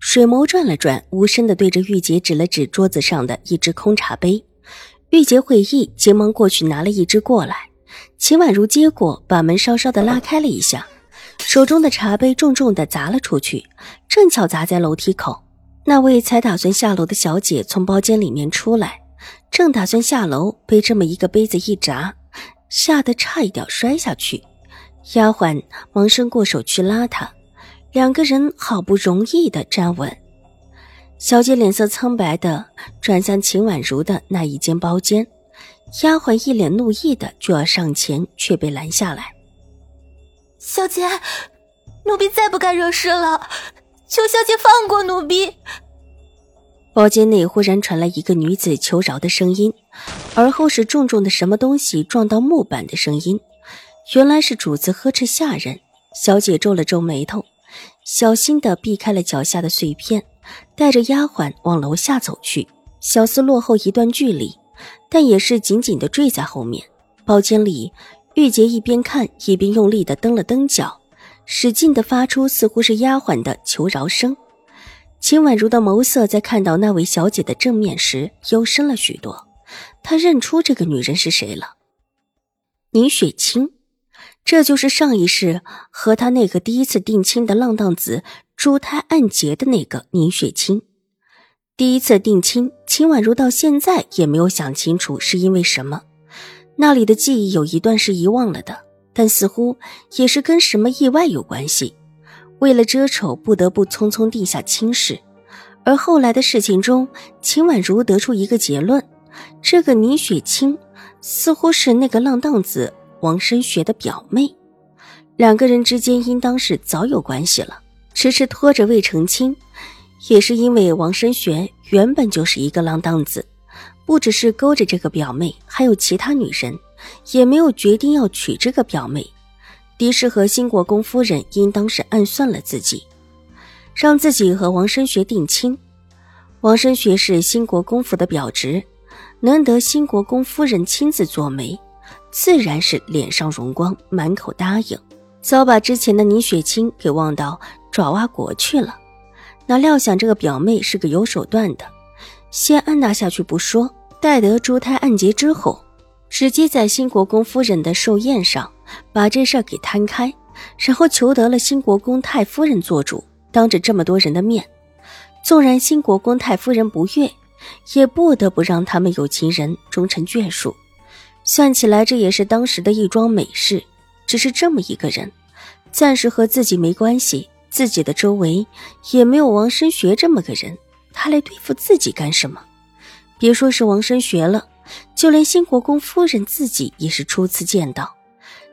水眸转了转，无声的对着玉洁指了指桌子上的一只空茶杯。玉洁会意，急忙过去拿了一只过来。秦婉如接过，把门稍稍的拉开了一下，手中的茶杯重重的砸了出去，正巧砸在楼梯口。那位才打算下楼的小姐从包间里面出来，正打算下楼，被这么一个杯子一砸，吓得差一点摔下去。丫鬟忙伸过手去拉她。两个人好不容易的站稳，小姐脸色苍白的转向秦婉如的那一间包间，丫鬟一脸怒意的就要上前，却被拦下来。小姐，奴婢再不敢惹事了，求小姐放过奴婢。包间内忽然传来一个女子求饶的声音，而后是重重的什么东西撞到木板的声音，原来是主子呵斥下人。小姐皱了皱眉头。小心的避开了脚下的碎片，带着丫鬟往楼下走去。小厮落后一段距离，但也是紧紧的坠在后面。包间里，玉洁一边看一边用力的蹬了蹬脚，使劲的发出似乎是丫鬟的求饶声。秦婉如的眸色在看到那位小姐的正面时，幽深了许多。她认出这个女人是谁了，宁雪清。这就是上一世和他那个第一次定亲的浪荡子珠胎暗结的那个宁雪清。第一次定亲，秦婉如到现在也没有想清楚是因为什么。那里的记忆有一段是遗忘了的，但似乎也是跟什么意外有关系。为了遮丑，不得不匆匆定下亲事。而后来的事情中，秦婉如得出一个结论：这个宁雪清似乎是那个浪荡子。王申学的表妹，两个人之间应当是早有关系了，迟迟拖着未成亲，也是因为王申学原本就是一个浪荡子，不只是勾着这个表妹，还有其他女人，也没有决定要娶这个表妹。狄氏和新国公夫人应当是暗算了自己，让自己和王申学定亲。王申学是新国公府的表侄，能得新国公夫人亲自做媒。自然是脸上荣光，满口答应，早把之前的宁雪清给忘到爪哇国去了。哪料想这个表妹是个有手段的，先按捺下去不说，待得珠胎暗结之后，直接在新国公夫人的寿宴上把这事儿给摊开，然后求得了新国公太夫人做主，当着这么多人的面，纵然新国公太夫人不悦，也不得不让他们有情人终成眷属。算起来，这也是当时的一桩美事。只是这么一个人，暂时和自己没关系，自己的周围也没有王申学这么个人，他来对付自己干什么？别说是王申学了，就连新国公夫人自己也是初次见到。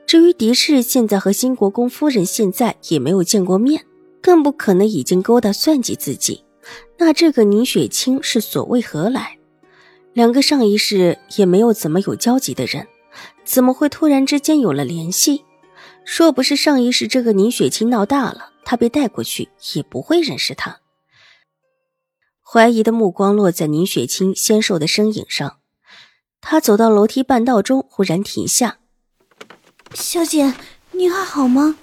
至于狄氏，现在和新国公夫人现在也没有见过面，更不可能已经勾搭算计自己。那这个宁雪清是所谓何来？两个上一世也没有怎么有交集的人，怎么会突然之间有了联系？若不是上一世这个宁雪清闹大了，他被带过去也不会认识他。怀疑的目光落在宁雪清纤瘦的身影上，他走到楼梯半道中，忽然停下：“小姐，你还好吗？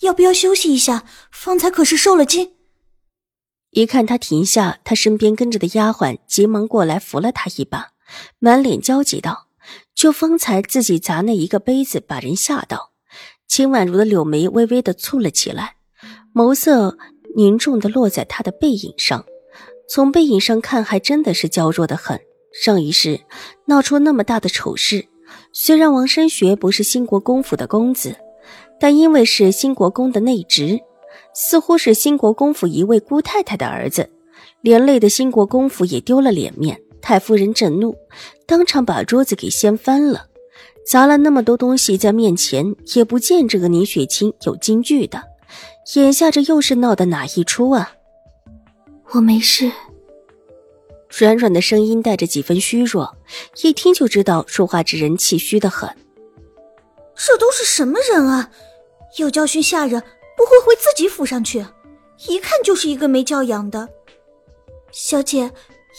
要不要休息一下？方才可是受了惊。”一看他停下，他身边跟着的丫鬟急忙过来扶了他一把，满脸焦急道：“就方才自己砸那一个杯子，把人吓到。”秦婉如的柳眉微微的蹙了起来，眸色凝重的落在他的背影上。从背影上看，还真的是娇弱的很。上一世闹出那么大的丑事，虽然王申学不是兴国公府的公子，但因为是兴国公的内侄。似乎是新国公府一位姑太太的儿子，连累的新国公府也丢了脸面。太夫人震怒，当场把桌子给掀翻了，砸了那么多东西在面前，也不见这个宁雪清有惊惧的。眼下这又是闹的哪一出啊？我没事。软软的声音带着几分虚弱，一听就知道说话之人气虚的很。这都是什么人啊？有教训下人，不会回自己府上去？一看就是一个没教养的。小姐，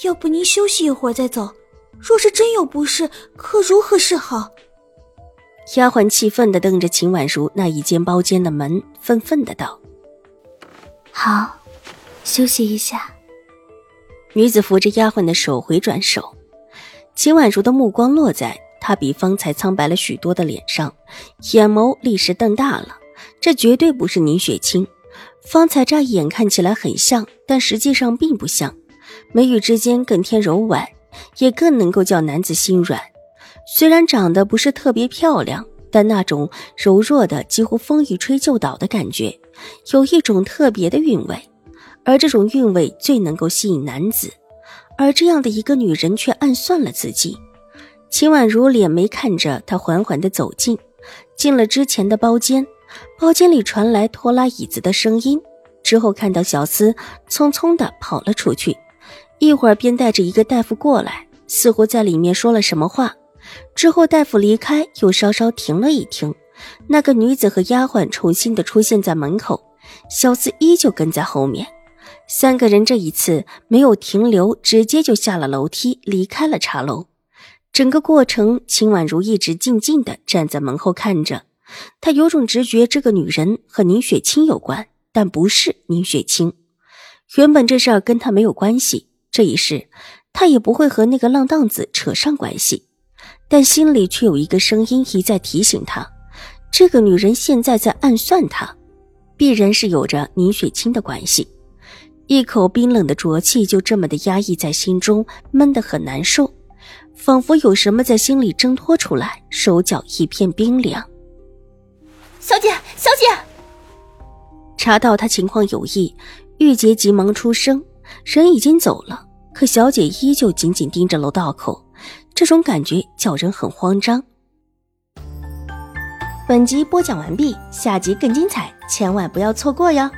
要不您休息一会儿再走？若是真有不适，可如何是好？丫鬟气愤的瞪着秦婉如那一间包间的门，愤愤的道：“好，休息一下。”女子扶着丫鬟的手回转手，秦婉如的目光落在她比方才苍白了许多的脸上，眼眸立时瞪大了。这绝对不是宁雪清，方才乍一眼看起来很像，但实际上并不像。眉宇之间更添柔婉，也更能够叫男子心软。虽然长得不是特别漂亮，但那种柔弱的几乎风一吹就倒的感觉，有一种特别的韵味。而这种韵味最能够吸引男子，而这样的一个女人却暗算了自己。秦婉如脸眉看着他，缓缓地走近，进了之前的包间。包间里传来拖拉椅子的声音，之后看到小厮匆匆的跑了出去，一会儿便带着一个大夫过来，似乎在里面说了什么话。之后大夫离开，又稍稍停了一停，那个女子和丫鬟重新的出现在门口，小厮依旧跟在后面。三个人这一次没有停留，直接就下了楼梯，离开了茶楼。整个过程，秦婉如一直静静的站在门后看着。他有种直觉，这个女人和宁雪清有关，但不是宁雪清。原本这事儿跟她没有关系，这一世她也不会和那个浪荡子扯上关系。但心里却有一个声音一再提醒她，这个女人现在在暗算她，必然是有着宁雪清的关系。一口冰冷的浊气就这么的压抑在心中，闷得很难受，仿佛有什么在心里挣脱出来，手脚一片冰凉。小姐，小姐，查到他情况有异，玉洁急忙出声，人已经走了，可小姐依旧紧紧盯着楼道口，这种感觉叫人很慌张。本集播讲完毕，下集更精彩，千万不要错过哟。